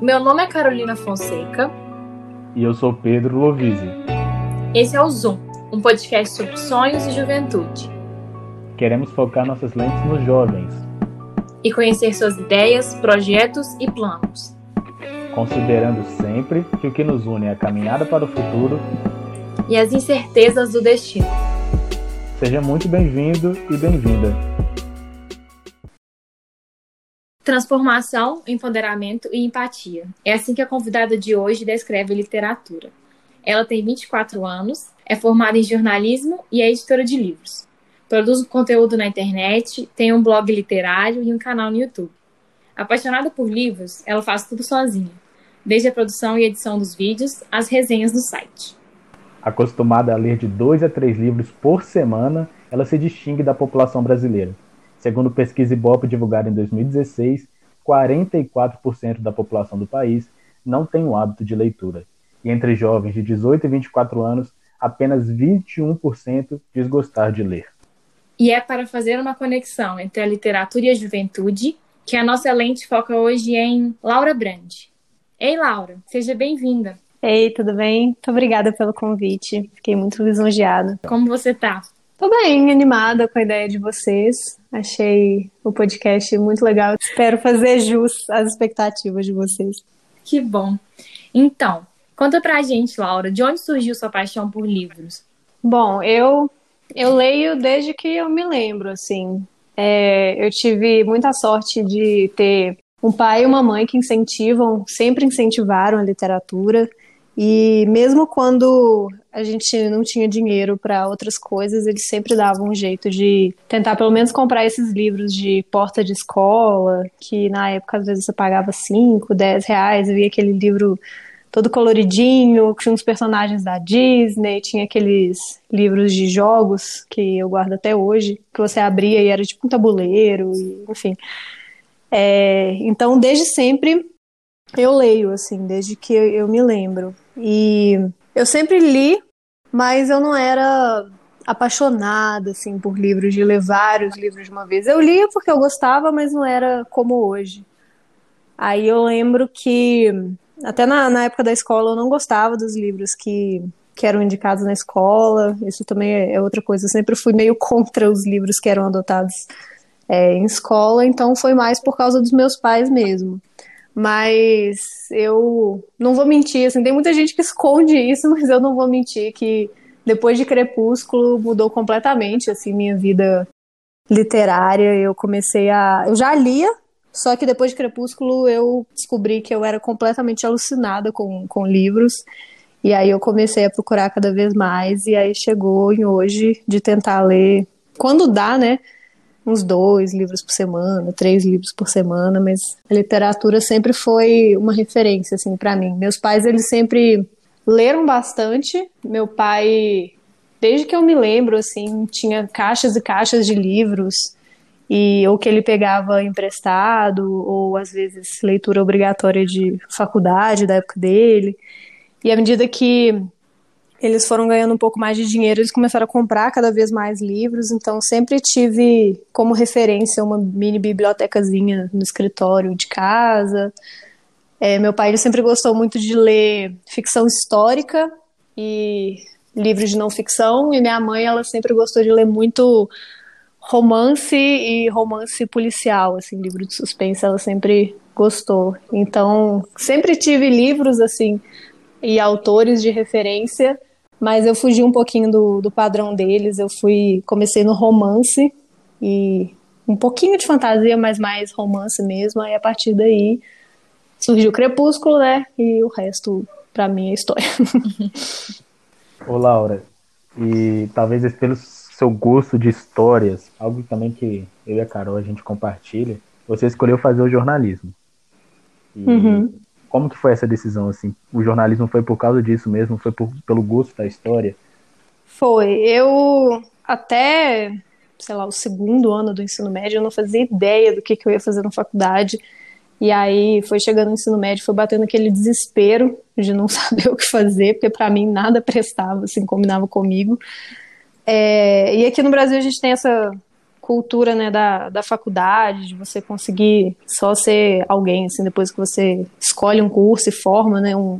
Meu nome é Carolina Fonseca. E eu sou Pedro Lovise. Esse é o Zoom, um podcast sobre sonhos e juventude. Queremos focar nossas lentes nos jovens. E conhecer suas ideias, projetos e planos. Considerando sempre que o que nos une é a caminhada para o futuro e as incertezas do destino. Seja muito bem-vindo e bem-vinda. Transformação, empoderamento e empatia. É assim que a convidada de hoje descreve literatura. Ela tem 24 anos, é formada em jornalismo e é editora de livros. Produz conteúdo na internet, tem um blog literário e um canal no YouTube. Apaixonada por livros, ela faz tudo sozinha, desde a produção e edição dos vídeos às resenhas no site. Acostumada a ler de dois a três livros por semana, ela se distingue da população brasileira Segundo pesquisa Ibope divulgada em 2016, 44% da população do país não tem o hábito de leitura. E entre jovens de 18 e 24 anos, apenas 21% diz gostar de ler. E é para fazer uma conexão entre a literatura e a juventude que a nossa lente foca hoje em Laura Brand. Ei, Laura, seja bem-vinda. Ei, tudo bem? Muito obrigada pelo convite. Fiquei muito lisonjeada. Como você tá? Tô bem, animada com a ideia de vocês. Achei o podcast muito legal. Espero fazer jus às expectativas de vocês. Que bom. Então, conta pra gente, Laura, de onde surgiu sua paixão por livros? Bom, eu eu leio desde que eu me lembro, assim. É, eu tive muita sorte de ter um pai e uma mãe que incentivam, sempre incentivaram a literatura. E mesmo quando a gente não tinha dinheiro para outras coisas, eles sempre davam um jeito de tentar pelo menos comprar esses livros de porta de escola, que na época às vezes você pagava 5, 10 reais, via aquele livro todo coloridinho, tinha uns personagens da Disney, tinha aqueles livros de jogos que eu guardo até hoje, que você abria e era tipo um tabuleiro, enfim. É, então, desde sempre eu leio, assim, desde que eu me lembro. E eu sempre li, mas eu não era apaixonada assim por livros, de ler vários livros de uma vez. Eu lia porque eu gostava, mas não era como hoje. Aí eu lembro que até na, na época da escola eu não gostava dos livros que, que eram indicados na escola. Isso também é, é outra coisa. Eu sempre fui meio contra os livros que eram adotados é, em escola, então foi mais por causa dos meus pais mesmo. Mas eu não vou mentir, assim, tem muita gente que esconde isso, mas eu não vou mentir que depois de Crepúsculo mudou completamente assim minha vida literária. Eu comecei a, eu já lia, só que depois de Crepúsculo eu descobri que eu era completamente alucinada com, com livros. E aí eu comecei a procurar cada vez mais e aí chegou em hoje de tentar ler quando dá, né? Uns dois livros por semana, três livros por semana, mas a literatura sempre foi uma referência assim para mim. Meus pais eles sempre leram bastante. Meu pai, desde que eu me lembro assim, tinha caixas e caixas de livros e ou que ele pegava emprestado ou às vezes leitura obrigatória de faculdade da época dele. E à medida que eles foram ganhando um pouco mais de dinheiro, eles começaram a comprar cada vez mais livros, então sempre tive como referência uma mini bibliotecazinha no escritório de casa. É, meu pai ele sempre gostou muito de ler ficção histórica e livros de não ficção, e minha mãe ela sempre gostou de ler muito romance e romance policial, assim, livro de suspense, ela sempre gostou. Então, sempre tive livros assim e autores de referência mas eu fugi um pouquinho do, do padrão deles. Eu fui, comecei no romance e um pouquinho de fantasia, mas mais romance mesmo. Aí a partir daí surgiu o Crepúsculo, né? E o resto, para mim, é história. Ô, Laura, e talvez pelo seu gosto de histórias, algo também que eu e a Carol a gente compartilha, você escolheu fazer o jornalismo. E uhum. Como que foi essa decisão, assim? O jornalismo foi por causa disso mesmo? Foi por, pelo gosto da história? Foi. Eu até, sei lá, o segundo ano do ensino médio, eu não fazia ideia do que, que eu ia fazer na faculdade. E aí foi chegando no ensino médio, foi batendo aquele desespero de não saber o que fazer, porque para mim nada prestava, assim, combinava comigo. É, e aqui no Brasil a gente tem essa cultura né, da, da faculdade, de você conseguir só ser alguém, assim, depois que você escolhe um curso e forma, né, um,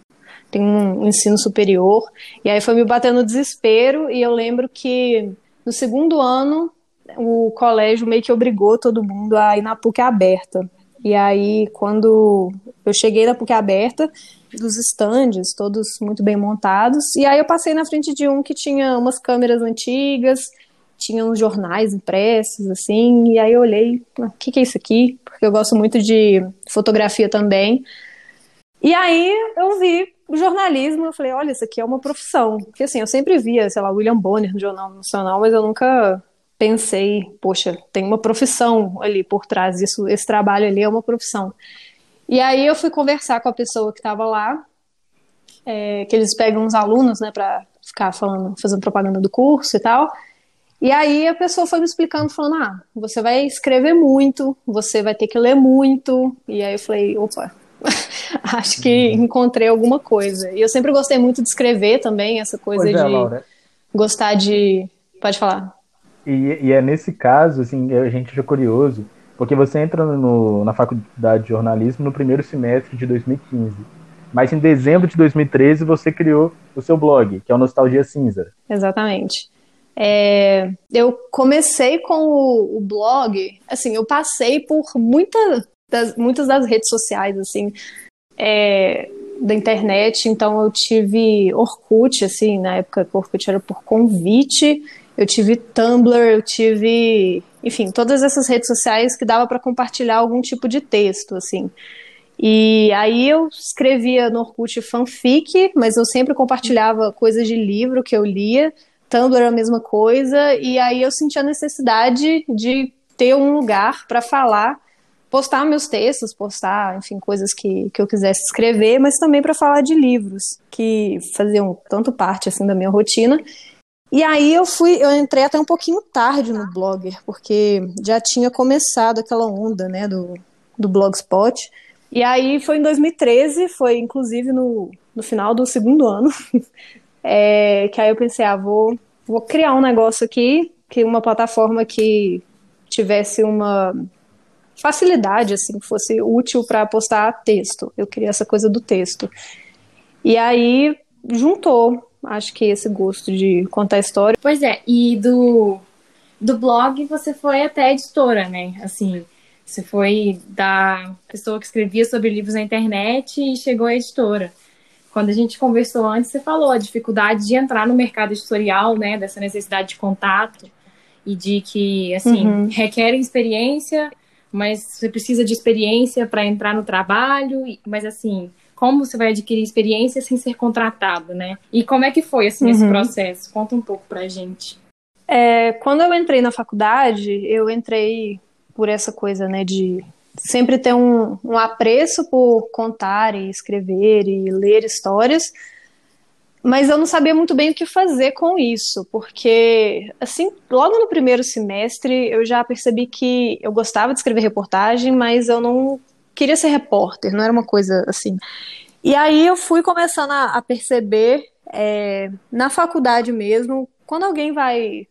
tem um ensino superior. E aí foi me batendo desespero, e eu lembro que no segundo ano o colégio meio que obrigou todo mundo a ir na PUC aberta. E aí, quando eu cheguei na PUC aberta, dos estandes, todos muito bem montados, e aí eu passei na frente de um que tinha umas câmeras antigas, tinha uns jornais impressos, assim, e aí eu olhei, o ah, que, que é isso aqui? Porque eu gosto muito de fotografia também. E aí eu vi o jornalismo, eu falei, olha, isso aqui é uma profissão. Porque assim, eu sempre via, sei lá, William Bonner no Jornal Nacional, mas eu nunca pensei, poxa, tem uma profissão ali por trás disso, esse trabalho ali é uma profissão. E aí eu fui conversar com a pessoa que estava lá, é, que eles pegam uns alunos, né, para ficar falando, fazendo propaganda do curso e tal. E aí a pessoa foi me explicando, falando, ah, você vai escrever muito, você vai ter que ler muito. E aí eu falei, opa, acho que encontrei alguma coisa. E eu sempre gostei muito de escrever também, essa coisa é, de Laura. gostar de. Pode falar. E, e, é nesse caso, assim, a gente fica curioso, porque você entra no, na faculdade de jornalismo no primeiro semestre de 2015. Mas em dezembro de 2013 você criou o seu blog, que é o Nostalgia Cinza. Exatamente. É, eu comecei com o, o, blog, assim, eu passei por muita das, muitas das redes sociais, assim, é, da internet, então eu tive Orkut, assim, na época que Orkut era por convite, eu tive Tumblr, eu tive, enfim, todas essas redes sociais que dava para compartilhar algum tipo de texto, assim. E aí eu escrevia no Orkut fanfic, mas eu sempre compartilhava coisas de livro que eu lia, Tumblr a mesma coisa, e aí eu sentia a necessidade de ter um lugar para falar, postar meus textos, postar, enfim, coisas que, que eu quisesse escrever, mas também para falar de livros, que faziam tanto parte assim da minha rotina. E aí eu fui, eu entrei até um pouquinho tarde no Blogger, porque já tinha começado aquela onda, né, do, do Blogspot. E aí foi em 2013, foi inclusive no, no final do segundo ano, É, que aí eu pensei, ah, vou, vou criar um negócio aqui, que uma plataforma que tivesse uma facilidade, assim, que fosse útil para postar texto. Eu queria essa coisa do texto. E aí juntou, acho que esse gosto de contar história. Pois é, e do, do blog você foi até editora, né? Assim, você foi da pessoa que escrevia sobre livros na internet e chegou à editora. Quando a gente conversou antes, você falou a dificuldade de entrar no mercado editorial, né? Dessa necessidade de contato e de que, assim, uhum. requer experiência, mas você precisa de experiência para entrar no trabalho, mas assim, como você vai adquirir experiência sem ser contratado, né? E como é que foi assim uhum. esse processo? Conta um pouco pra gente. É, quando eu entrei na faculdade, eu entrei por essa coisa, né, de sempre ter um, um apreço por contar e escrever e ler histórias, mas eu não sabia muito bem o que fazer com isso, porque, assim, logo no primeiro semestre eu já percebi que eu gostava de escrever reportagem, mas eu não queria ser repórter, não era uma coisa assim. E aí eu fui começando a, a perceber, é, na faculdade mesmo, quando alguém vai.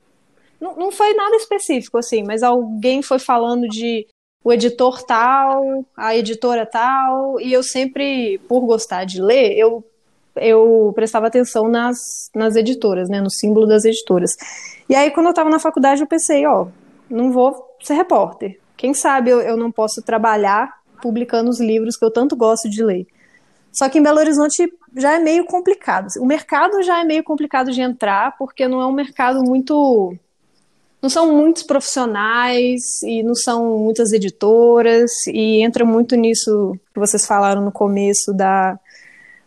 Não, não foi nada específico, assim, mas alguém foi falando de o editor tal, a editora tal, e eu sempre, por gostar de ler, eu, eu prestava atenção nas, nas editoras, né, no símbolo das editoras. E aí, quando eu estava na faculdade, eu pensei, ó, não vou ser repórter. Quem sabe eu, eu não posso trabalhar publicando os livros que eu tanto gosto de ler. Só que em Belo Horizonte já é meio complicado. O mercado já é meio complicado de entrar, porque não é um mercado muito não são muitos profissionais e não são muitas editoras e entra muito nisso que vocês falaram no começo da,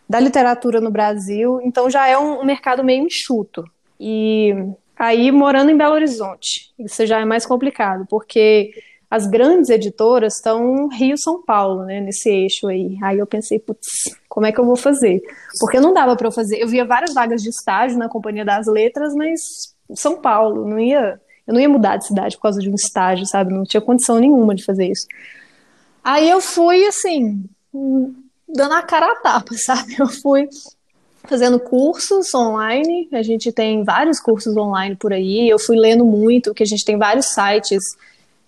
da literatura no Brasil, então já é um, um mercado meio enxuto. E aí morando em Belo Horizonte, isso já é mais complicado, porque as grandes editoras estão Rio São Paulo, né, nesse eixo aí. Aí eu pensei, putz, como é que eu vou fazer? Porque não dava para eu fazer. Eu via várias vagas de estágio na Companhia das Letras, mas São Paulo, não ia eu não ia mudar de cidade por causa de um estágio, sabe? Não tinha condição nenhuma de fazer isso. Aí eu fui, assim, dando a cara a tapa, sabe? Eu fui fazendo cursos online. A gente tem vários cursos online por aí. Eu fui lendo muito, que a gente tem vários sites,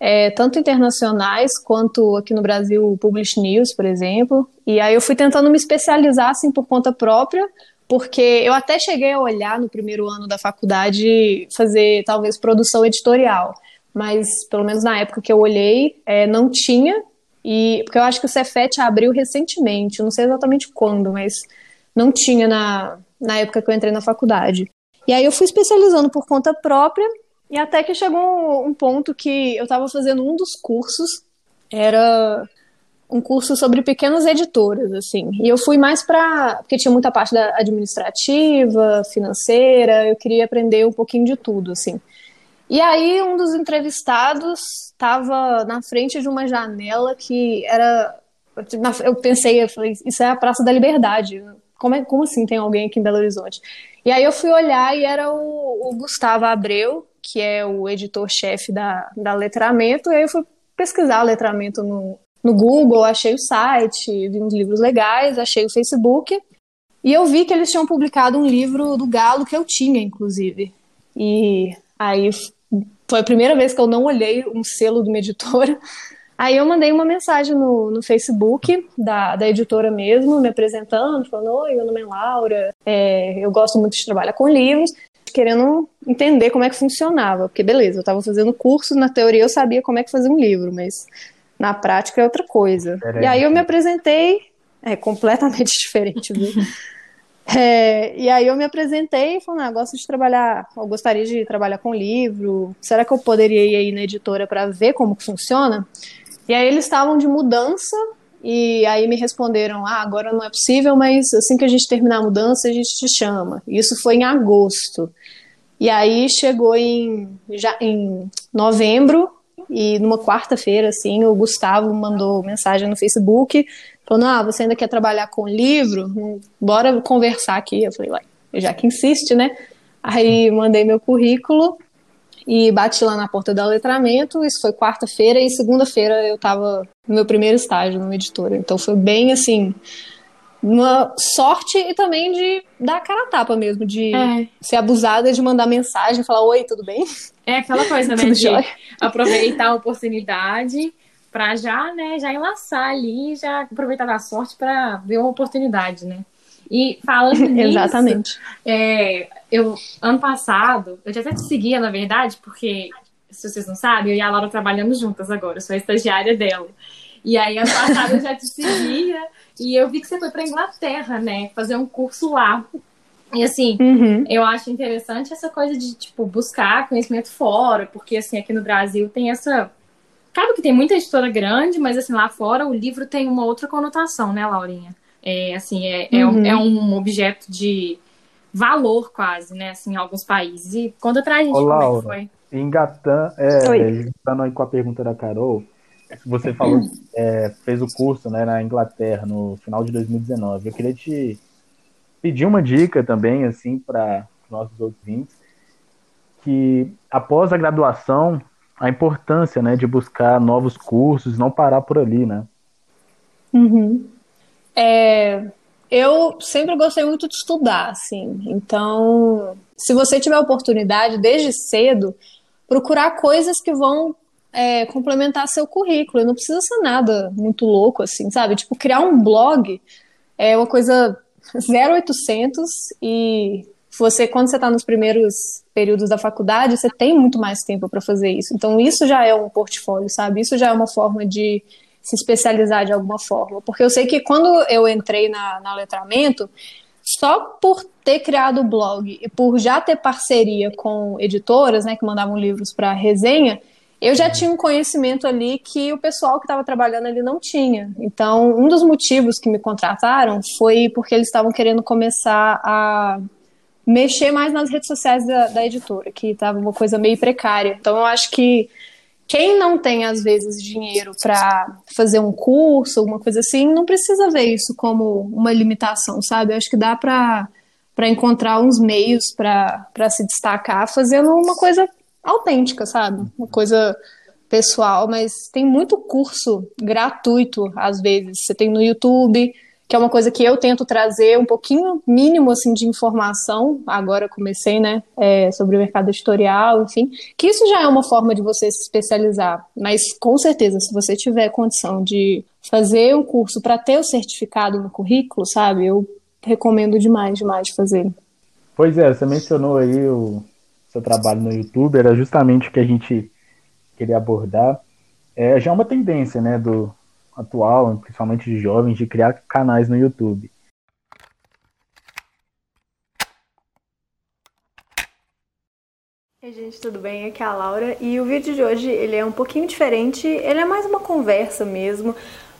é, tanto internacionais quanto aqui no Brasil, o Publish News, por exemplo. E aí eu fui tentando me especializar assim por conta própria, porque eu até cheguei a olhar no primeiro ano da faculdade fazer talvez produção editorial, mas pelo menos na época que eu olhei, é, não tinha. E porque eu acho que o Cefet abriu recentemente, não sei exatamente quando, mas não tinha na, na época que eu entrei na faculdade. E aí eu fui especializando por conta própria, e até que chegou um, ponto que eu estava fazendo um dos cursos, era um curso sobre pequenas editoras, assim. E eu fui mais para. Porque tinha muita parte da administrativa, financeira, eu queria aprender um pouquinho de tudo, assim. E aí, um dos entrevistados estava na frente de uma janela que era. Eu pensei, eu falei, isso é a Praça da Liberdade. Como, é, como assim tem alguém aqui em Belo Horizonte? E aí eu fui olhar e era o, o Gustavo Abreu, que é o editor-chefe da, da Letramento, e aí eu fui pesquisar letramento no, no Google, achei o site, vi uns livros legais, achei o Facebook, e eu vi que eles tinham publicado um livro do Galo que eu tinha, inclusive. E aí foi a primeira vez que eu não olhei um selo de uma editora, Aí eu mandei uma mensagem no, no Facebook da, da editora mesmo, me apresentando, falando: Oi, meu nome é Laura, é, eu gosto muito de trabalhar com livros, querendo entender como é que funcionava. Porque, beleza, eu estava fazendo curso, na teoria eu sabia como é que fazia um livro, mas na prática é outra coisa. E aí eu me apresentei, é completamente diferente, viu? É, e aí eu me apresentei e falei, ah, gosto de trabalhar, eu gostaria de trabalhar com livro, será que eu poderia ir aí na editora para ver como funciona? E aí eles estavam de mudança e aí me responderam: "Ah, agora não é possível, mas assim que a gente terminar a mudança, a gente te chama". Isso foi em agosto. E aí chegou em já em novembro e numa quarta-feira assim, o Gustavo mandou mensagem no Facebook falando: "Ah, você ainda quer trabalhar com livro? Bora conversar aqui". Eu falei: "Uai, já que insiste, né?" Aí mandei meu currículo e bati lá na porta do letramento. Isso foi quarta-feira e segunda-feira eu estava no meu primeiro estágio numa editora. Então foi bem assim, uma sorte e também de dar a cara a tapa mesmo, de é. ser abusada de mandar mensagem, falar oi, tudo bem? É aquela coisa, né, de aproveitar a oportunidade para já, né, já enlaçar ali, já aproveitar da sorte para ver uma oportunidade, né? E falando nisso, Exatamente. É, eu, ano passado, eu já até te seguia, na verdade, porque, se vocês não sabem, eu e a Laura trabalhamos juntas agora, eu sou a estagiária dela. E aí, ano passado, eu já te seguia e eu vi que você foi para Inglaterra, né? Fazer um curso lá. E assim, uhum. eu acho interessante essa coisa de, tipo, buscar conhecimento fora, porque, assim, aqui no Brasil tem essa. Claro que tem muita editora grande, mas, assim, lá fora o livro tem uma outra conotação, né, Laurinha? É, assim, é, é, uhum. um, é um objeto de valor quase, né, assim, em alguns países. E conta pra gente Ô, como Laura, é que foi. Engatando, é, engatando aí com a pergunta da Carol, você falou é, fez o curso né, na Inglaterra no final de 2019. Eu queria te pedir uma dica também, assim, para nossos ouvintes, que após a graduação, a importância né, de buscar novos cursos, não parar por ali, né? Uhum. É, eu sempre gostei muito de estudar, assim. Então, se você tiver oportunidade desde cedo, procurar coisas que vão é, complementar seu currículo. Não precisa ser nada muito louco, assim, sabe? Tipo, criar um blog é uma coisa 0800 e você, quando você está nos primeiros períodos da faculdade, você tem muito mais tempo para fazer isso. Então, isso já é um portfólio, sabe? Isso já é uma forma de se especializar de alguma forma. Porque eu sei que quando eu entrei na, na letramento, só por ter criado o blog e por já ter parceria com editoras, né, que mandavam livros para resenha, eu já tinha um conhecimento ali que o pessoal que estava trabalhando ali não tinha. Então, um dos motivos que me contrataram foi porque eles estavam querendo começar a mexer mais nas redes sociais da, da editora, que estava uma coisa meio precária. Então, eu acho que quem não tem, às vezes, dinheiro para fazer um curso, alguma coisa assim, não precisa ver isso como uma limitação, sabe? Eu acho que dá para encontrar uns meios para se destacar fazendo uma coisa autêntica, sabe? Uma coisa pessoal, mas tem muito curso gratuito, às vezes. Você tem no YouTube, que é uma coisa que eu tento trazer um pouquinho mínimo assim de informação. Agora comecei, né, é, sobre o mercado editorial, enfim, que isso já é uma forma de você se especializar. Mas com certeza, se você tiver condição de fazer um curso para ter o certificado no currículo, sabe, eu recomendo demais, demais de fazer. Pois é, você mencionou aí o seu trabalho no YouTube, era justamente o que a gente queria abordar. É, já é uma tendência, né, do, atual, principalmente de jovens, de criar canais no YouTube. Oi gente, tudo bem? Aqui é a Laura e o vídeo de hoje ele é um pouquinho diferente, ele é mais uma conversa mesmo,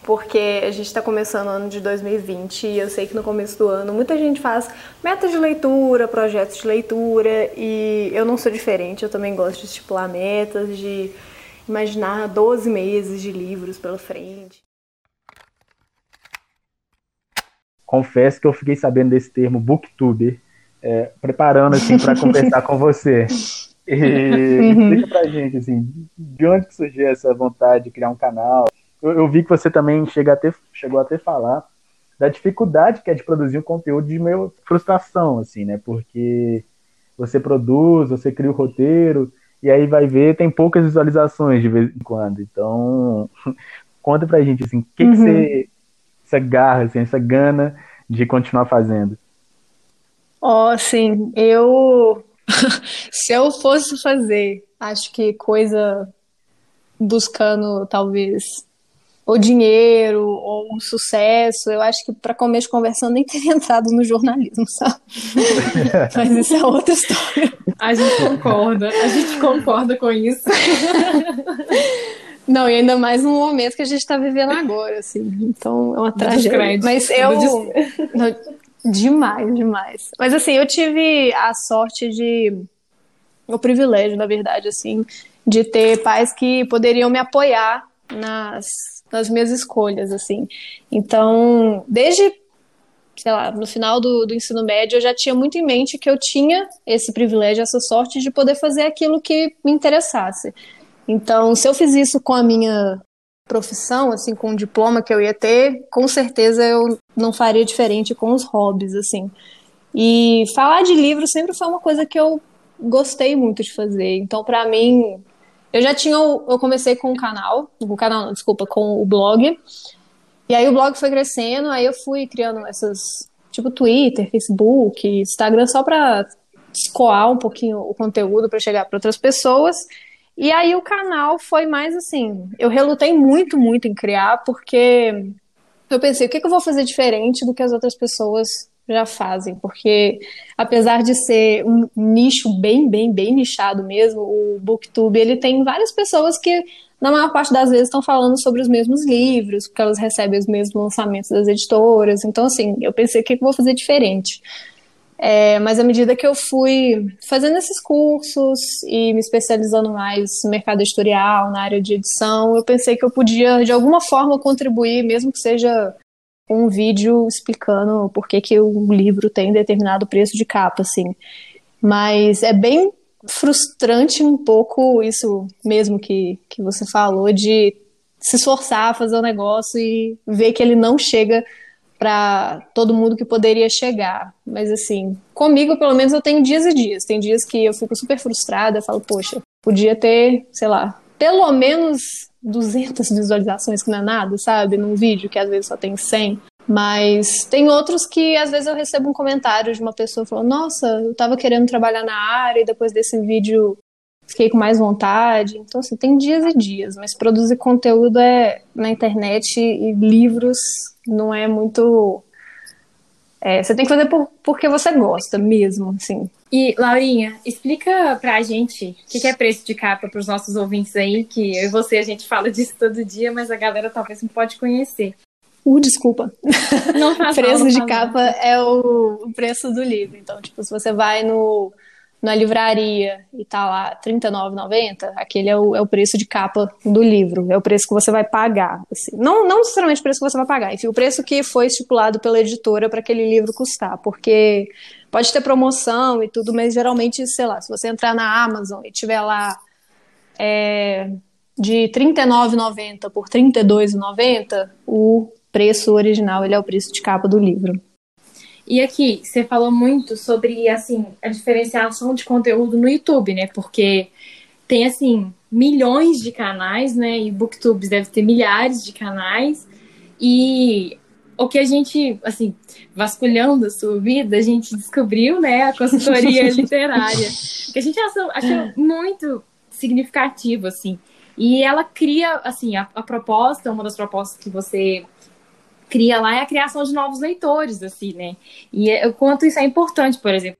porque a gente está começando o ano de 2020 e eu sei que no começo do ano muita gente faz metas de leitura, projetos de leitura e eu não sou diferente, eu também gosto de estipular metas, de imaginar 12 meses de livros pela frente. Confesso que eu fiquei sabendo desse termo booktuber, é, preparando assim para conversar com você. E uhum. explica pra gente assim, de onde surgiu essa vontade de criar um canal? Eu, eu, vi que você também chega a ter, chegou a ter falar da dificuldade que é de produzir um conteúdo de meio frustração, assim, né? Porque você produz, você cria o roteiro, e aí vai ver, tem poucas visualizações de vez em quando. Então, conta pra gente, assim, o que, uhum. que você, essa garra, assim, essa gana de continuar fazendo? Ó, oh, sim, eu, se eu fosse fazer, acho que coisa buscando, talvez, ou dinheiro, ou um sucesso. Eu acho que para começo conversando nem teria entrado no jornalismo, sabe? Mas isso é outra história. A gente concorda, a gente concorda com isso. Não, e ainda mais no momento que a gente está vivendo agora, assim. Então é uma tragédia. Mas eu. Não, demais, demais. Mas assim, eu tive a sorte de. O privilégio, na verdade, assim, de ter pais que poderiam me apoiar nas nas minhas escolhas, assim. Então, desde, sei lá, no final do, do ensino médio, eu já tinha muito em mente que eu tinha esse privilégio, essa sorte de poder fazer aquilo que me interessasse. Então, se eu fiz isso com a minha profissão, assim, com o diploma que eu ia ter, com certeza eu não faria diferente com os hobbies, assim. E falar de livro sempre foi uma coisa que eu gostei muito de fazer. Então, para mim, eu já tinha, eu comecei com o canal, o canal, não, desculpa, com o blog. E aí o blog foi crescendo, aí eu fui criando essas, tipo Twitter, Facebook, Instagram, só para escoar um pouquinho o conteúdo para chegar para outras pessoas. E aí o canal foi mais assim, eu relutei muito, muito em criar, porque eu pensei, o que, que eu vou fazer diferente do que as outras pessoas já fazem, porque apesar de ser um nicho bem, bem, bem nichado mesmo, o Booktube, ele tem várias pessoas que na maior parte das vezes estão falando sobre os mesmos livros, porque elas recebem os mesmos lançamentos das editoras, então assim, eu pensei, o que eu vou fazer diferente? É, mas à medida que eu fui fazendo esses cursos e me especializando mais no mercado editorial, na área de edição, eu pensei que eu podia, de alguma forma, contribuir, mesmo que seja um vídeo explicando por que, que o livro tem determinado preço de capa, assim. Mas é bem frustrante um pouco isso mesmo que, que você falou, de se esforçar a fazer o um negócio e ver que ele não chega para todo mundo que poderia chegar. Mas assim, comigo pelo menos eu tenho dias e dias. Tem dias que eu fico super frustrada, falo, poxa, podia ter, sei lá, pelo menos 200 visualizações, que não é nada, sabe? Num vídeo que às vezes só tem 100. Mas tem outros que às vezes eu recebo um comentário de uma pessoa falando: Nossa, eu tava querendo trabalhar na área e depois desse vídeo fiquei com mais vontade. Então, assim, tem dias e dias, mas produzir conteúdo é na internet e livros não é muito. É, você tem que fazer por, porque você gosta mesmo, assim. E, Laurinha, explica pra gente o que é preço de capa para os nossos ouvintes aí, que eu e você a gente fala disso todo dia, mas a galera talvez não pode conhecer. Uh, desculpa. Não faz preço de capa é o, o preço do livro. Então, tipo, se você vai no na livraria e tá lá R$39,90, aquele é o, é o preço de capa do livro, é o preço que você vai pagar. Assim. Não, não necessariamente o preço que você vai pagar, enfim, o preço que foi estipulado pela editora para aquele livro custar, porque pode ter promoção e tudo, mas geralmente, sei lá, se você entrar na Amazon e tiver lá é, de R$39,90 por R$32,90, o preço original ele é o preço de capa do livro. E aqui, você falou muito sobre, assim, a diferenciação de conteúdo no YouTube, né? Porque tem, assim, milhões de canais, né? E Booktubes deve ter milhares de canais. E o que a gente, assim, vasculhando a sua vida, a gente descobriu, né, a consultoria literária. Que a gente achou, achou muito significativo, assim. E ela cria, assim, a, a proposta, uma das propostas que você cria lá é a criação de novos leitores, assim, né? E é, o quanto isso é importante, por exemplo.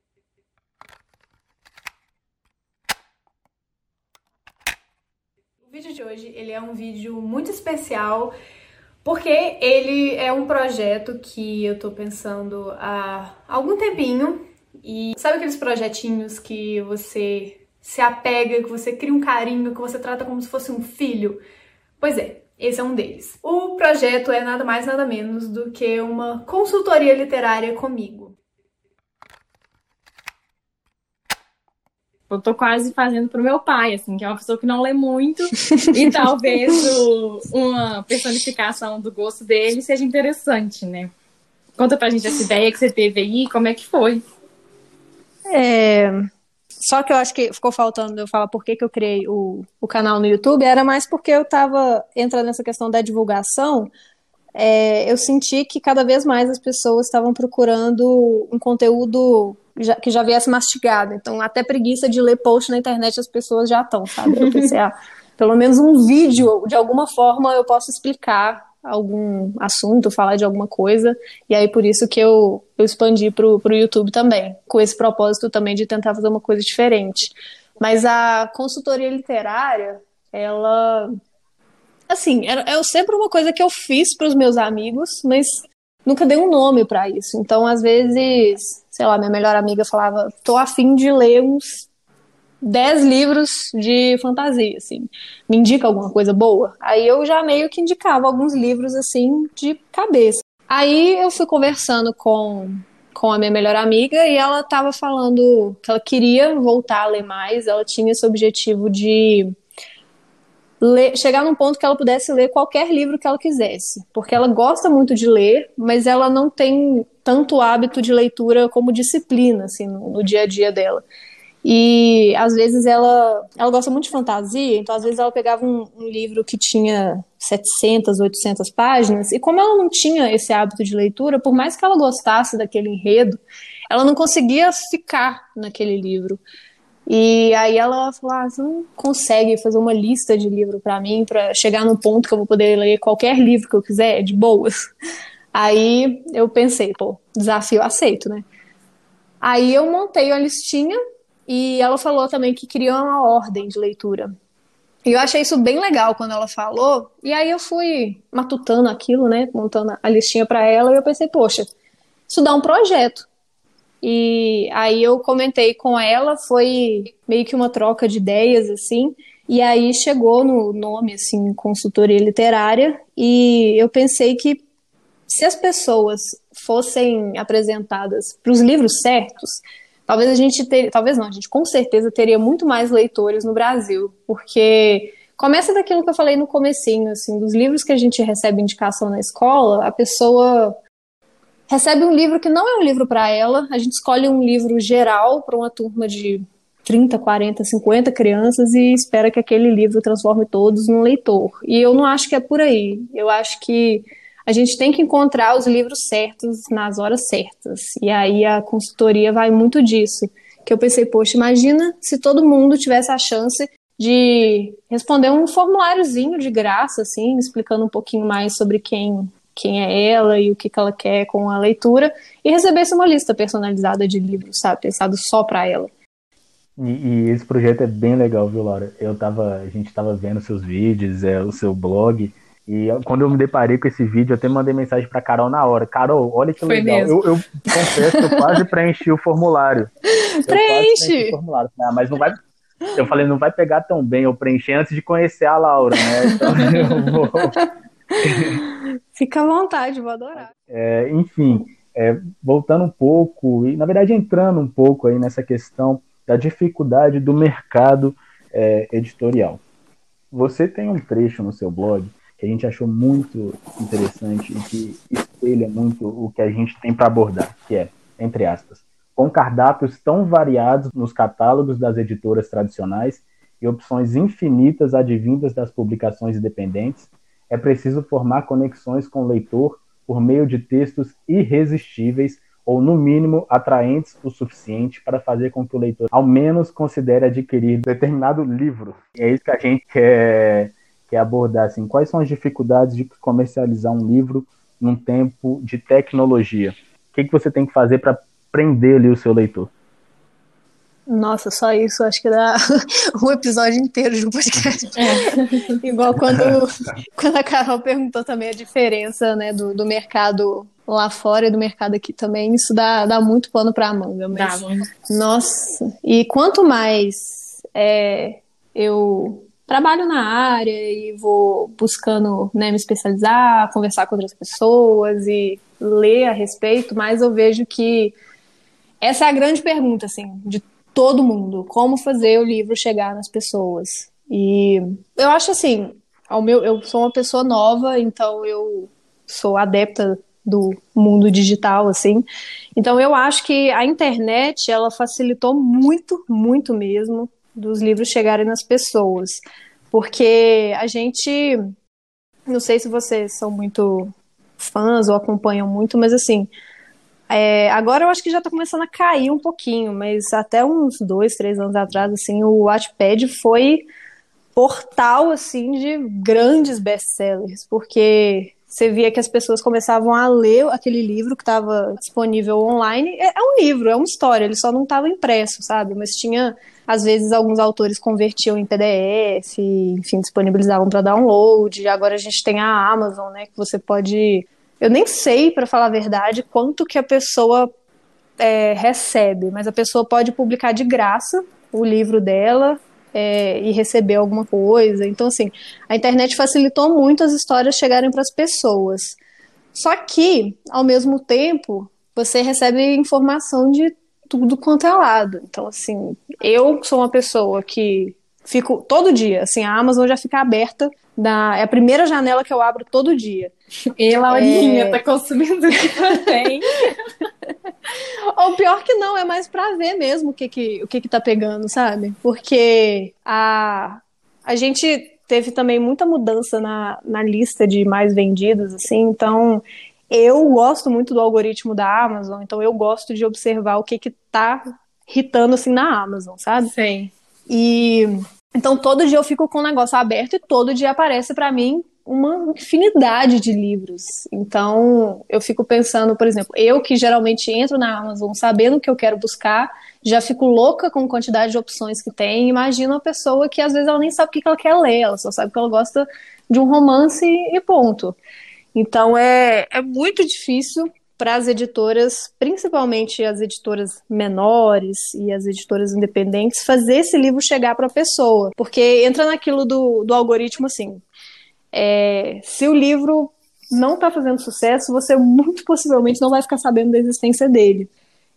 O vídeo de hoje, ele é um vídeo muito especial, porque ele é um projeto que eu tô pensando há algum tempinho, e sabe aqueles projetinhos que você se apega, que você cria um carinho, que você trata como se fosse um filho? Pois é, esse é um deles. O projeto é nada mais nada menos do que uma consultoria literária comigo. Eu tô quase fazendo pro meu pai, assim, que é uma pessoa que não lê muito, e talvez o, uma personificação do gosto dele seja interessante, né? Conta pra gente essa ideia que você teve aí, como é que foi? É, só que eu acho que ficou faltando eu falar por que, que eu criei o, o canal no YouTube, era mais porque eu estava entrando nessa questão da divulgação. É, eu senti que cada vez mais as pessoas estavam procurando um conteúdo já, que já viesse mastigado. Então, até preguiça de ler post na internet as pessoas já estão, sabe? Eu pensei, ah, pelo menos um vídeo, de alguma forma, eu posso explicar algum assunto, falar de alguma coisa, e aí por isso que eu, eu expandi para o YouTube também, com esse propósito também de tentar fazer uma coisa diferente. Mas a consultoria literária, ela. Assim, é, é sempre uma coisa que eu fiz para os meus amigos, mas nunca dei um nome para isso. Então, às vezes, sei lá, minha melhor amiga falava: tô afim de ler uns dez livros de fantasia, assim. Me indica alguma coisa boa? Aí eu já meio que indicava alguns livros, assim, de cabeça. Aí eu fui conversando com, com a minha melhor amiga e ela estava falando que ela queria voltar a ler mais, ela tinha esse objetivo de ler, chegar num ponto que ela pudesse ler qualquer livro que ela quisesse, porque ela gosta muito de ler, mas ela não tem tanto hábito de leitura como disciplina, assim, no, no dia a dia dela. E às vezes ela, ela gosta muito de fantasia, então às vezes ela pegava um, um, livro que tinha 700, 800 páginas, e como ela não tinha esse hábito de leitura, por mais que ela gostasse daquele enredo, ela não conseguia ficar naquele livro. E aí ela falou: ah, você não consegue fazer uma lista de livro para mim, para chegar no ponto que eu vou poder ler qualquer livro que eu quiser, de boas. Aí eu pensei, pô, desafio aceito, né? Aí eu montei uma listinha e ela falou também que queria uma ordem de leitura. E eu achei isso bem legal quando ela falou. E aí eu fui matutando aquilo, né? Montando a listinha para ela. E eu pensei, poxa, isso dá um projeto. E aí eu comentei com ela, foi meio que uma troca de ideias, assim. E aí chegou no nome, assim, consultoria literária. E eu pensei que se as pessoas fossem apresentadas para os livros certos, talvez a gente ter, talvez não, a gente com certeza teria muito mais leitores no Brasil, porque começa daquilo que eu falei no comecinho, assim, dos livros que a gente recebe indicação na escola, a pessoa recebe um livro que não é um livro para ela, a gente escolhe um livro geral para uma turma de 30, 40, 50 crianças e espera que aquele livro transforme todos num leitor. E eu não acho que é por aí. Eu acho que a gente tem que encontrar os livros certos nas horas certas. E aí a consultoria vai muito disso. Que eu pensei, poxa, imagina se todo mundo tivesse a chance de responder um formuláriozinho de graça, assim, explicando um pouquinho mais sobre quem, quem é ela e o que, que ela quer com a leitura, e recebesse uma lista personalizada de livros, sabe, pensado só para ela. E, e, esse projeto é bem legal, viu, Laura? Eu tava, a gente tava vendo seus vídeos, é, o seu blog, e quando eu me deparei com esse vídeo, eu até mandei mensagem pra Carol na hora. Carol, olha que Foi legal. Eu, eu, confesso que eu quase preenchi o formulário. Preenche! O formulário. Ah, mas não vai. Eu falei, não vai pegar tão bem. Eu preenchi antes de conhecer a Laura, né? Então eu vou. Fica à vontade, vou adorar. É, enfim, é, voltando um pouco, e na verdade entrando um pouco aí nessa questão da dificuldade do mercado é, editorial. Você tem um trecho no seu blog que a gente achou muito interessante e que espelha muito o que a gente tem para abordar, que é, entre aspas, com cardápios tão variados nos catálogos das editoras tradicionais e opções infinitas advindas das publicações independentes, é preciso formar conexões com o leitor por meio de textos irresistíveis ou, no mínimo, atraentes o suficiente para fazer com que o leitor, ao menos, considere adquirir determinado livro. E é isso que a gente quer, quer abordar. Assim, quais são as dificuldades de comercializar um livro num tempo de tecnologia? O que, que você tem que fazer para prender ali o seu leitor? Nossa, só isso, acho que dá um episódio inteiro de um podcast. É. Igual quando, quando a Carol perguntou também a diferença né, do, do mercado lá fora e do mercado aqui também, isso dá, dá muito pano pra manga. Mas, dá, nossa, e quanto mais é, eu trabalho na área e vou buscando né, me especializar, conversar com outras pessoas e ler a respeito, mais eu vejo que essa é a grande pergunta, assim, de todo mundo. Como fazer o livro chegar nas pessoas? E eu acho assim, ao meu, eu sou uma pessoa nova, então eu sou adepta do mundo digital, assim. Então eu acho que a internet ela facilitou muito, muito mesmo dos livros chegarem nas pessoas, porque a gente, não sei se vocês são muito fãs ou acompanham muito, mas assim, é, agora eu acho que já está começando a cair um pouquinho, mas até uns dois, três anos atrás, assim, o Wattpad foi portal, assim, de grandes best-sellers, porque você via que as pessoas começavam a ler aquele livro que estava disponível online. É, é, um livro, é uma história, ele só não estava impresso, sabe? Mas tinha, às vezes, alguns autores convertiam em PDF, enfim, disponibilizavam para download. Agora a gente tem a Amazon, né, que você pode eu nem sei, para falar a verdade, quanto que a pessoa é, recebe, mas a pessoa pode publicar de graça o livro dela é, e receber alguma coisa. Então, assim, a internet facilitou muito as histórias chegarem para as pessoas. Só que, ao mesmo tempo, você recebe informação de tudo quanto é lado. Então, assim, eu sou uma pessoa que fico todo dia, assim, a Amazon já fica aberta, da, é a primeira janela que eu abro todo dia. E Laurinha, é... tá consumindo o que tem. Ou pior que não, é mais pra ver mesmo o que que, o que que tá pegando, sabe? Porque a, a gente teve também muita mudança na, na lista de mais vendidos, assim, então eu gosto muito do algoritmo da Amazon, então eu gosto de observar o que que tá hitando, assim, na Amazon, sabe? Sim. E então todo dia eu fico com o negócio aberto e todo dia aparece para mim uma infinidade de livros. Então, eu fico pensando, por exemplo, eu que geralmente entro na Amazon sabendo o que eu quero buscar, já fico louca com a quantidade de opções que tem. Imagina uma pessoa que às vezes ela nem sabe o que ela quer ler, ela só sabe que ela gosta de um romance e ponto. Então, é, é muito difícil para as editoras, principalmente as editoras menores e as editoras independentes, fazer esse livro chegar para a pessoa. Porque entra naquilo do, do algoritmo assim: é, se o livro não está fazendo sucesso, você muito possivelmente não vai ficar sabendo da existência dele.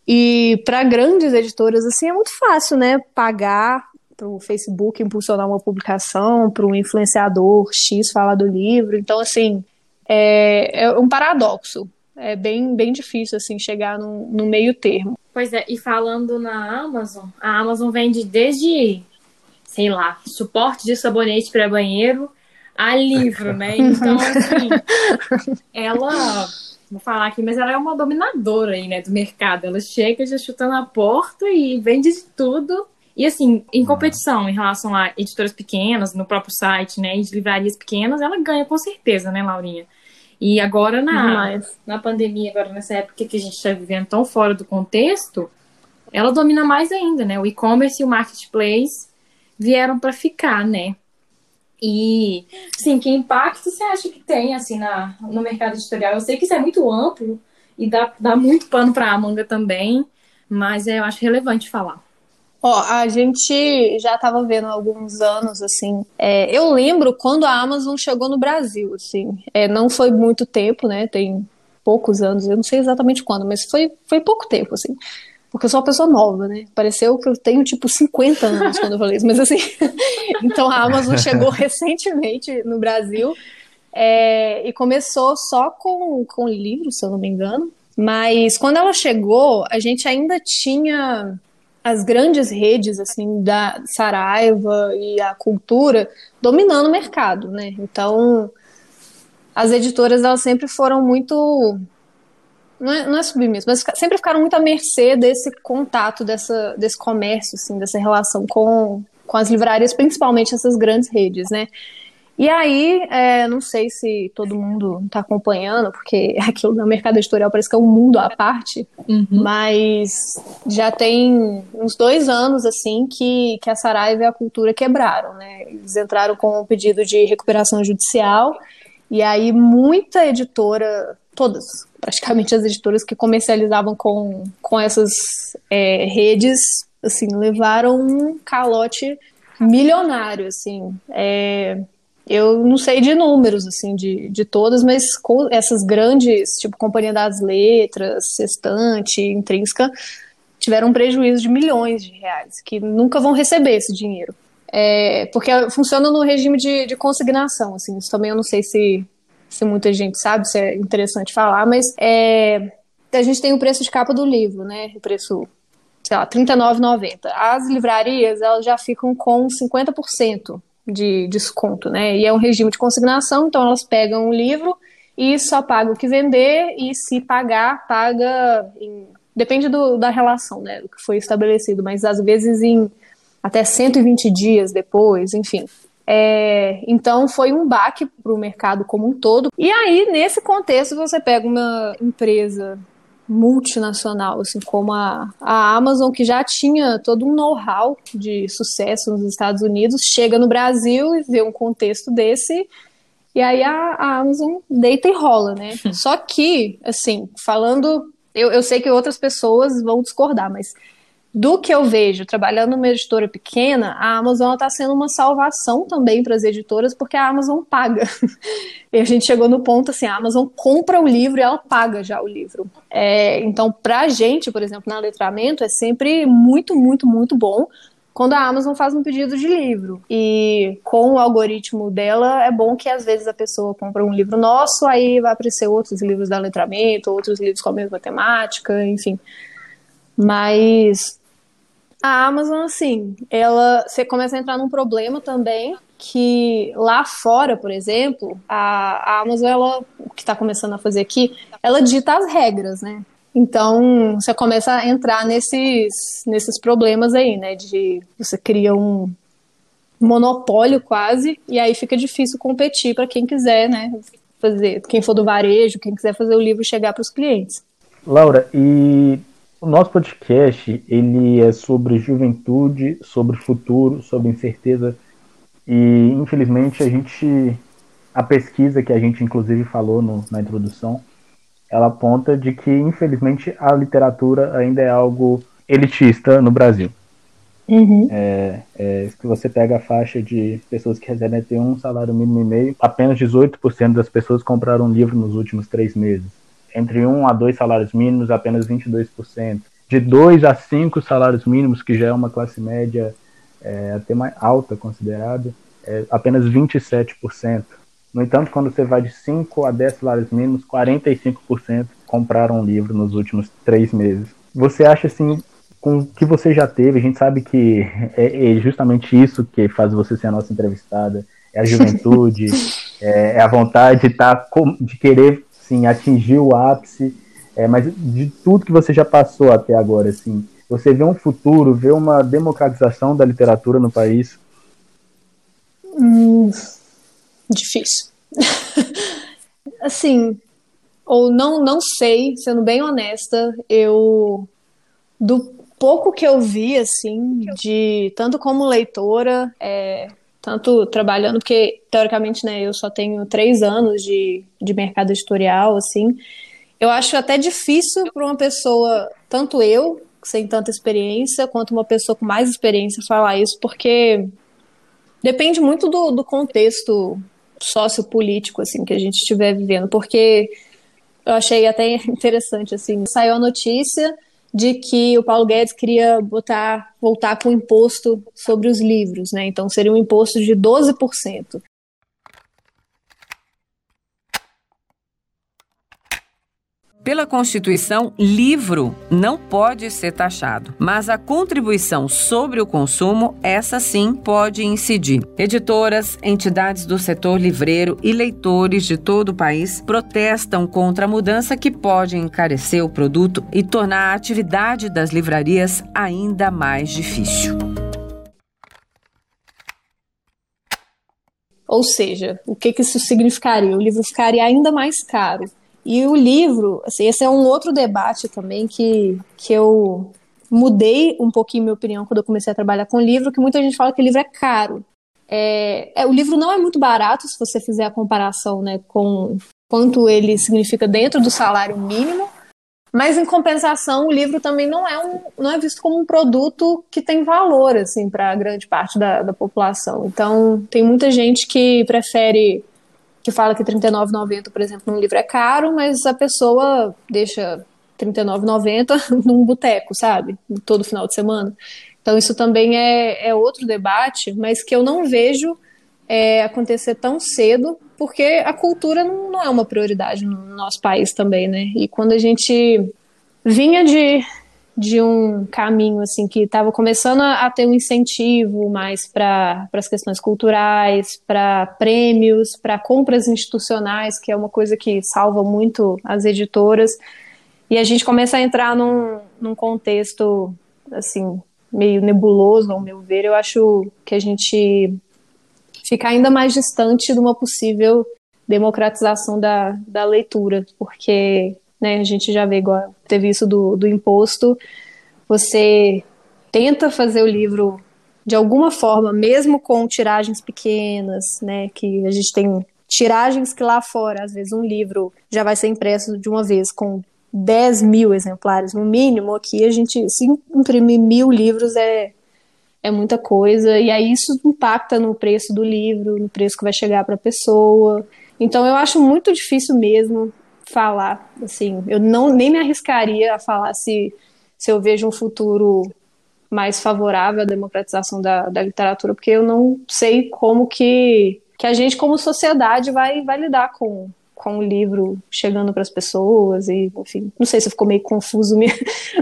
E para grandes editoras, assim, é muito fácil, né? Pagar para o Facebook impulsionar uma publicação, para um influenciador X falar do livro. Então, assim, é, é um paradoxo é bem, bem difícil assim chegar no, no meio termo. Pois é, e falando na Amazon, a Amazon vende desde, sei lá, suporte de sabonete para banheiro a livro, né? Então, assim, ela, vou falar aqui, mas ela é uma dominadora aí, né, do mercado. Ela chega já chutando a porta e vende de tudo. E assim, em competição em relação a editoras pequenas, no próprio site, né, e de livrarias pequenas, ela ganha com certeza, né, Laurinha? E agora na, na pandemia, agora nessa época que a gente está vivendo tão fora do contexto, ela domina mais ainda, né? O e-commerce e o marketplace vieram para ficar, né? E, sim, que impacto você acha que tem, assim, na, no mercado editorial? Eu sei que isso é muito amplo e dá, dá muito pano para a manga também, mas eu acho relevante falar. Ó, a gente já estava vendo há alguns anos, assim. É, eu lembro quando a Amazon chegou no Brasil, assim. É, não foi muito tempo, né? Tem poucos anos, eu não sei exatamente quando, mas foi, foi pouco tempo, assim. Porque eu sou uma pessoa nova, né? Pareceu que eu tenho, tipo, 50 anos quando eu falei isso, mas assim. então a Amazon chegou recentemente no Brasil. é, e começou só com, com livros, se eu não me engano. Mas quando ela chegou, a gente ainda tinha as grandes redes assim da Saraiva e a cultura dominando o mercado, né? Então as editoras elas sempre foram muito não é, não é mas sempre ficaram muito à mercê desse contato, dessa, desse comércio, assim, dessa relação com, com as livrarias, principalmente essas grandes redes, né? E aí, é, não sei se todo mundo está acompanhando, porque aquilo no mercado editorial parece que é um mundo à parte, uhum. mas já tem uns dois anos, assim, que, que a Saraiva e a Cultura quebraram, né? Eles entraram com um pedido de recuperação judicial, e aí muita editora, todas, praticamente as editoras que comercializavam com, com essas é, redes, assim, levaram um calote milionário, assim, é, eu não sei de números, assim, de, de todas, mas essas grandes, tipo Companhia das Letras, Sextante, Intrínseca, tiveram um prejuízo de milhões de reais, que nunca vão receber esse dinheiro. É, porque funciona no regime de, de consignação, assim, isso também eu não sei se, se muita gente sabe, se é interessante falar, mas é, a gente tem o preço de capa do livro, né, o preço, sei lá, R$39,90. As livrarias, elas já ficam com 50% de desconto, né? E é um regime de consignação, então elas pegam o livro e só pagam o que vender, e se pagar, paga. Em, depende do, da relação, né? Do que foi estabelecido, mas às vezes em até 120 dias depois, enfim. É, então foi um baque para o mercado como um todo. E aí, nesse contexto, você pega uma empresa multinacional, assim como a, a Amazon, que já tinha todo um know-how de sucesso nos Estados Unidos, chega no Brasil e vê um contexto desse, e aí a, a Amazon deita e rola, né? Só que, assim, falando, eu, eu sei que outras pessoas vão discordar, mas do que eu vejo trabalhando numa editora pequena, a Amazon está sendo uma salvação também para as editoras, porque a Amazon paga. e a gente chegou no ponto assim, a Amazon compra o livro e ela paga já o livro. É, então, para a gente, por exemplo, na letramento, é sempre muito, muito, muito bom quando a Amazon faz um pedido de livro. E com o algoritmo dela, é bom que às vezes a pessoa compra um livro nosso, aí vai aparecer outros livros da letramento, outros livros com a mesma temática, enfim. Mas a Amazon, assim, ela você começa a entrar num problema também que lá fora, por exemplo, a, a Amazon, ela, o que está começando a fazer aqui, ela dita as regras, né? Então, você começa a entrar nesses, nesses problemas aí, né? De você cria um monopólio quase, e aí fica difícil competir para quem quiser, né? Fazer, quem for do varejo, quem quiser fazer o livro chegar para os clientes. Laura, e o nosso podcast, ele é sobre juventude, sobre futuro, sobre incerteza. E, infelizmente, a gente... A pesquisa que a gente, inclusive, falou no, na introdução, ela aponta de que, infelizmente, a literatura ainda é algo elitista no Brasil. Uhum. É, é, se você pega a faixa de pessoas que recebem até um salário mínimo e meio, apenas 18% das pessoas compraram um livro nos últimos três meses entre um a dois salários mínimos, apenas 22%. De dois a cinco salários mínimos, que já é uma classe média é, até mais alta considerada, é apenas 27%. No entanto, quando você vai de 5 a 10 salários mínimos, 45% compraram um livro nos últimos três meses. Você acha assim, com o que você já teve, a gente sabe que é, é justamente isso que faz você ser a nossa entrevistada, é a juventude, é, é a vontade de, tá, de querer assim, atingir o ápice, é, mas de tudo que você já passou até agora, assim, você vê um futuro, vê uma democratização da literatura no país? Hum, difícil. assim, ou não, não sei, sendo bem honesta, eu do pouco que eu vi, assim, de tanto como leitora, é, tanto trabalhando, porque teoricamente, né, eu só tenho três anos de, de mercado editorial, assim. Eu acho até difícil para uma pessoa, tanto eu, sem tanta experiência, quanto uma pessoa com mais experiência falar isso, porque depende muito do, do contexto sociopolítico, assim, que a gente estiver vivendo, porque eu achei até interessante, assim, saiu a notícia de que o Paulo Guedes queria botar, voltar com imposto sobre os livros, né? Então seria um imposto de 12%. Pela Constituição, livro não pode ser taxado, mas a contribuição sobre o consumo, essa sim, pode incidir. Editoras, entidades do setor livreiro e leitores de todo o país protestam contra a mudança que pode encarecer o produto e tornar a atividade das livrarias ainda mais difícil. Ou seja, o que, que isso significaria? O livro ficaria ainda mais caro. E o livro, assim, esse é um outro debate também que, que eu mudei um pouquinho minha opinião quando eu comecei a trabalhar com livro, que muita gente fala que livro é caro. É, é, o livro não é muito barato se você fizer a comparação né, com quanto ele significa dentro do salário mínimo, mas em compensação o livro também não é, um, não é visto como um produto que tem valor assim para grande parte da, da população. Então tem muita gente que prefere que fala que R$39,90, por exemplo, num livro é caro, mas a pessoa deixa R$39,90 num boteco, sabe? Todo final de semana. Então, isso também é, é outro debate, mas que eu não vejo é, acontecer tão cedo, porque a cultura não, não é uma prioridade no nosso país também, né? E quando a gente vinha de de um caminho assim que estava começando a, ter um incentivo mais para as questões culturais, para prêmios, para compras institucionais, que é uma coisa que salva muito as editoras. E a gente começa a entrar num, num contexto assim meio nebuloso, ao meu ver. Eu acho que a gente fica ainda mais distante de uma possível democratização da, da leitura, porque né? A gente já vê igual teve isso do, do imposto. Você tenta fazer o livro de alguma forma, mesmo com tiragens pequenas, né? Que a gente tem tiragens que lá fora, às vezes um livro já vai ser impresso de uma vez com 10 mil exemplares no mínimo. Aqui a gente, se imprimir mil livros é, é muita coisa, e aí isso impacta no preço do livro, no preço que vai chegar para a pessoa. Então eu acho muito difícil mesmo falar, assim, eu não nem me arriscaria a falar se, se eu vejo um futuro mais favorável à democratização da, da literatura, porque eu não sei como que, que a gente, como sociedade, vai, vai lidar com, com o livro chegando para as pessoas e, enfim, não sei se ficou meio confuso meu,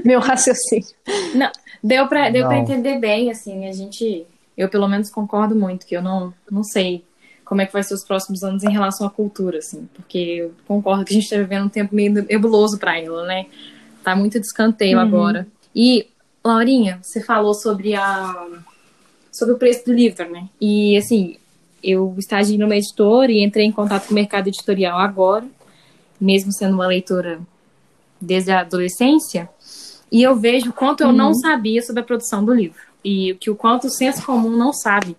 meu raciocínio. Não, deu para deu para entender bem, assim, a gente, eu pelo menos concordo muito que eu não, não sei como é que vai ser os próximos anos em relação à cultura, assim, porque eu concordo que a gente está vivendo um tempo meio nebuloso para ela, né? Tá muito de escanteio uhum. agora. E, Laurinha, você falou sobre a sobre o preço do livro, né? E, assim, eu estagiei numa editora e entrei em contato com o mercado editorial agora, mesmo sendo uma leitora desde a adolescência, e eu vejo o quanto eu uhum. não sabia sobre a produção do livro. E que o quanto o senso comum não sabe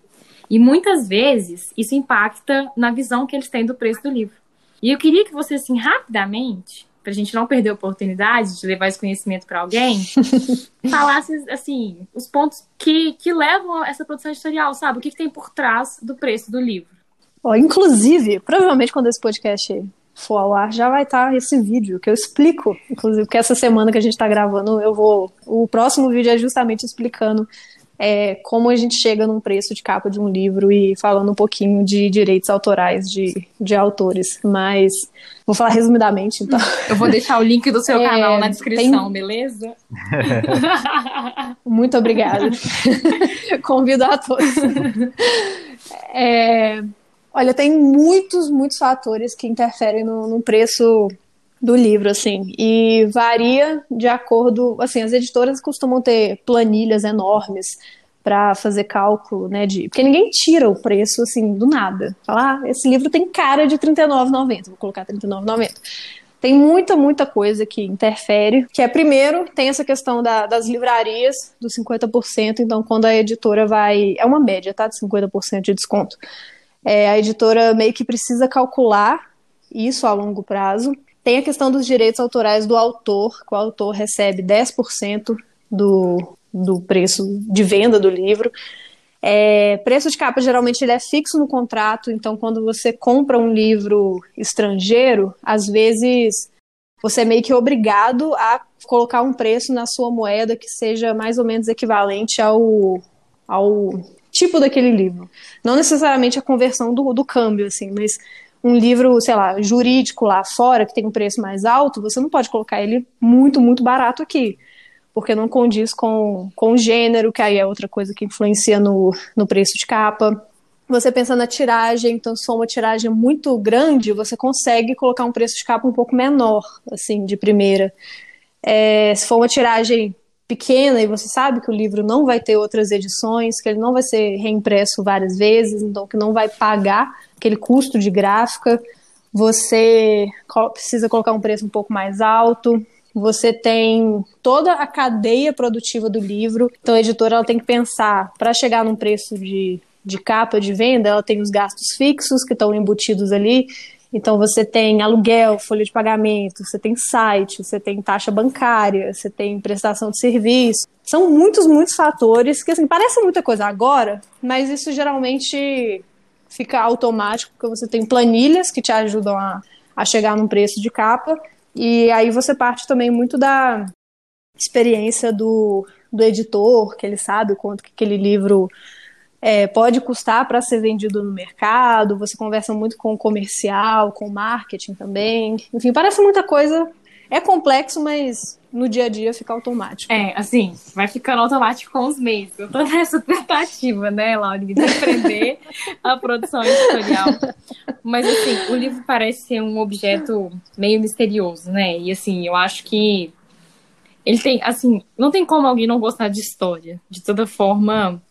e muitas vezes isso impacta na visão que eles têm do preço do livro. E eu queria que você, assim, rapidamente, para a gente não perder a oportunidade de levar esse conhecimento para alguém, falasse, assim, os pontos que, que levam a essa produção editorial, sabe? O que, que tem por trás do preço do livro. Oh, inclusive, provavelmente quando esse podcast for ao ar, já vai estar esse vídeo que eu explico, inclusive, porque essa semana que a gente está gravando, eu vou. O próximo vídeo é justamente explicando é, como a gente chega num preço de capa de um livro e falando um pouquinho de direitos autorais de, de autores. Mas vou falar resumidamente, então. Eu vou deixar o link do seu é, canal na descrição, tem... beleza? Muito obrigada. Convido a todos. É, olha, tem muitos, muitos fatores que interferem no, no preço do livro, assim, e varia de acordo, assim, as editoras costumam ter planilhas enormes para fazer cálculo, né, de, porque ninguém tira o preço, assim, do nada. Falar, ah, esse livro tem cara de R$39,90, vou colocar R$39,90. Tem muita, muita coisa que interfere, que é, primeiro, tem essa questão da, das livrarias, dos 50%, então quando a editora vai, é uma média, tá, de 50% de desconto, é, a editora meio que precisa calcular isso a longo prazo, tem a questão dos direitos autorais do autor, que o autor recebe 10% do, do preço de venda do livro. É, preço de capa geralmente ele é fixo no contrato, então quando você compra um livro estrangeiro, às vezes você é meio que obrigado a colocar um preço na sua moeda que seja mais ou menos equivalente ao, ao tipo daquele livro. Não necessariamente a conversão do, do câmbio, assim, mas um livro, sei lá, jurídico lá fora, que tem um preço mais alto, você não pode colocar ele muito, muito barato aqui, porque não condiz com, com o gênero, que aí é outra coisa que influencia no, no preço de capa. Você pensa na tiragem, então se for uma tiragem muito grande, você consegue colocar um preço de capa um pouco menor, assim, de primeira. É, se for uma tiragem pequena e você sabe que o livro não vai ter outras edições, que ele não vai ser reimpresso várias vezes, então que não vai pagar aquele custo de gráfica, você precisa colocar um preço um pouco mais alto. Você tem toda a cadeia produtiva do livro, então a editora ela tem que pensar para chegar num preço de, de capa de venda, ela tem os gastos fixos que estão embutidos ali, então você tem aluguel, folha de pagamento, você tem site, você tem taxa bancária, você tem prestação de serviço. São muitos, muitos fatores que assim, parece muita coisa agora, mas isso geralmente fica automático, porque você tem planilhas que te ajudam a, a chegar num preço de capa, e aí você parte também muito da experiência do, do editor, que ele sabe quanto que aquele livro é, pode custar para ser vendido no mercado, você conversa muito com o comercial, com o marketing também. Enfim, parece muita coisa. É complexo, mas no dia a dia fica automático. É, assim, vai ficando automático com os meses. Eu tô nessa tentativa, né, Laura, de aprender a produção editorial. Mas, assim, o livro parece ser um objeto meio misterioso, né? E, assim, eu acho que ele tem, assim, não tem como alguém não gostar de história. De toda forma,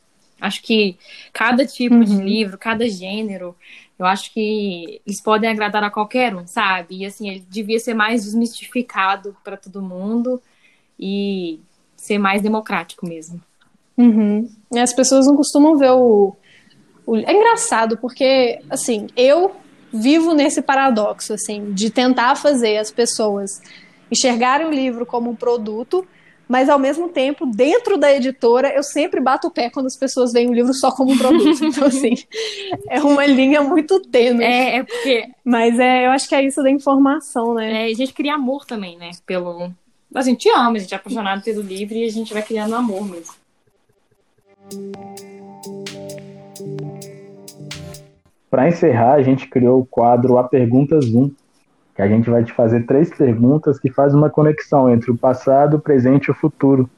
Acho que cada tipo uhum. de livro, cada gênero, eu acho que eles podem agradar a qualquer um, sabe? E assim, ele devia ser mais desmistificado para todo mundo e ser mais democrático mesmo. Uhum. As pessoas não costumam ver o, o. É engraçado, porque, assim, eu vivo nesse paradoxo, assim, de tentar fazer as pessoas enxergarem o livro como um produto mas ao mesmo tempo, dentro da editora, eu sempre bato o pé quando as pessoas veem o livro só como um produto. Então, assim, é uma linha muito tênue. É, é porque. Mas é, eu acho que é isso da informação, né? É, a gente cria amor também, né? Pelo. A gente ama, a gente é apaixonado pelo livro e a gente vai criando amor mesmo. Para encerrar, a gente criou o quadro A Pergunta Zoom, que a gente vai te fazer três perguntas que fazem uma conexão entre o passado, o presente e o futuro,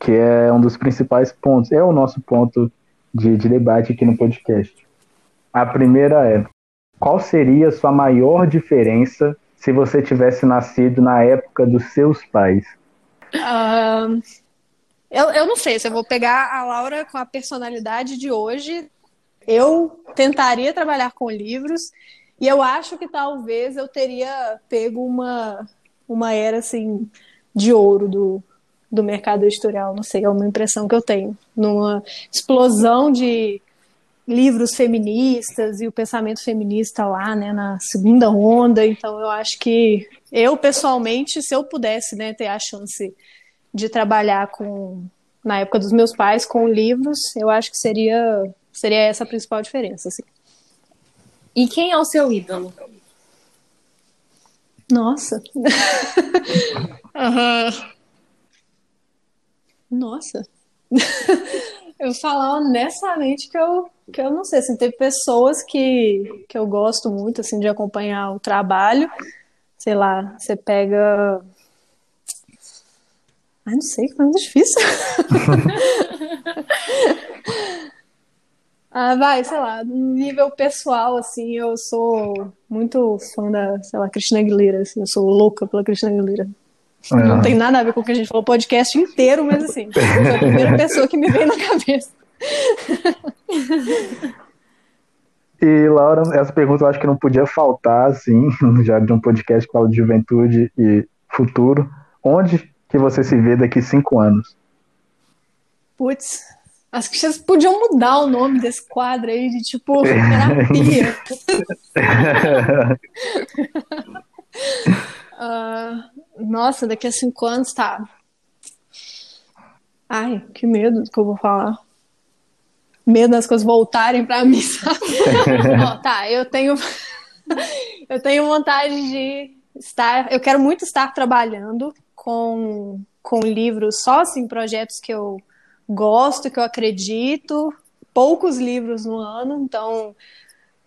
que é um dos principais pontos, é o nosso ponto de, de debate aqui no podcast. A primeira é: qual seria a sua maior diferença se você tivesse nascido na época dos seus pais? Eu, eu não sei se eu vou pegar a Laura com a personalidade de hoje. Eu tentaria trabalhar com livros e eu acho que talvez eu teria pego uma, uma era assim de ouro do, do mercado editorial, não sei, é uma impressão que eu tenho. Numa explosão de livros feministas e o pensamento feminista lá, né, na segunda onda, então eu acho que eu pessoalmente, se eu pudesse, né, ter a chance de trabalhar com na época dos meus pais com livros, eu acho que seria seria essa a principal diferença, assim. E quem é o seu ídolo? Nossa. uhum. Nossa. eu falar honestamente que eu, que eu não sei, assim, tem pessoas que, que eu gosto muito, assim, de acompanhar o trabalho. Sei lá, você pega... Ai, não sei, que é muito difícil. Ah, vai, sei lá, no nível pessoal, assim, eu sou muito fã da, sei lá, Cristina Aguilera, assim, eu sou louca pela Cristina Aguilera. É. Não tem nada a ver com o que a gente falou o podcast inteiro, mas assim, é a primeira pessoa que me vem na cabeça. E, Laura, essa pergunta eu acho que não podia faltar, assim, já de um podcast que fala de juventude e futuro. Onde que você se vê daqui cinco anos? Putz, Acho que vocês podiam mudar o nome desse quadro aí de tipo terapia. uh, nossa, daqui a cinco anos tá. Ai, que medo do que eu vou falar. Medo das coisas voltarem para mim, sabe? Tá, eu tenho. eu tenho vontade de estar. Eu quero muito estar trabalhando com, com livros só assim, projetos que eu gosto, que eu acredito, poucos livros no ano, então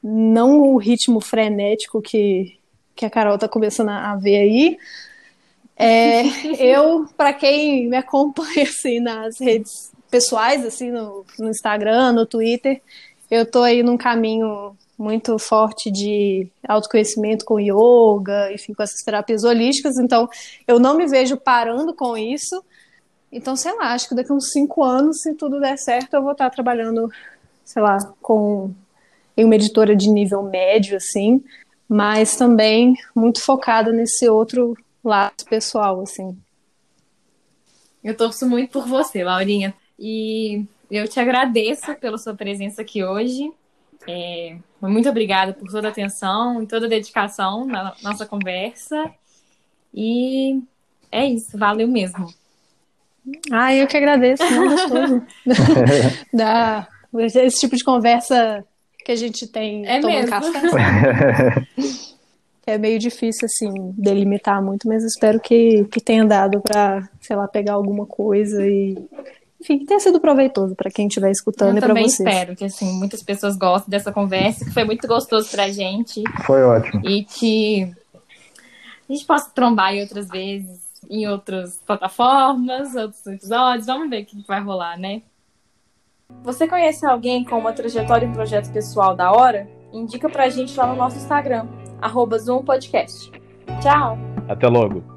não o ritmo frenético que, que a Carol tá começando a ver aí. É, eu, para quem me acompanha assim nas redes pessoais, assim, no, no Instagram, no Twitter, eu tô aí num caminho muito forte de autoconhecimento com yoga, enfim, com essas terapias holísticas, então eu não me vejo parando com isso. Então, sei lá, acho que daqui a uns cinco anos, se tudo der certo, eu vou estar trabalhando, sei lá, com em uma editora de nível médio, assim, mas também muito focada nesse outro lado pessoal, assim. Eu torço muito por você, Laurinha. E eu te agradeço pela sua presença aqui hoje. É, muito obrigada por toda a atenção e toda a dedicação na nossa conversa. E é isso, valeu mesmo. Ah, eu que agradeço, muito gostoso. da, esse tipo de conversa que a gente tem é tomando café. é meio difícil, assim, delimitar muito, mas espero que, que tenha dado para, sei lá, pegar alguma coisa e enfim, que tenha sido proveitoso para quem estiver escutando Eu e para vocês. Eu espero que assim muitas pessoas gostem dessa conversa, que foi muito gostoso pra gente. Foi ótimo. E que a gente possa trombar em outras vezes, em outras plataformas, outros episódios. Vamos ver o que vai rolar, né? Você conhece alguém com uma trajetória em projeto pessoal da hora? Indica pra gente lá no nosso Instagram, arroba Zoom Podcast. Tchau! Até logo!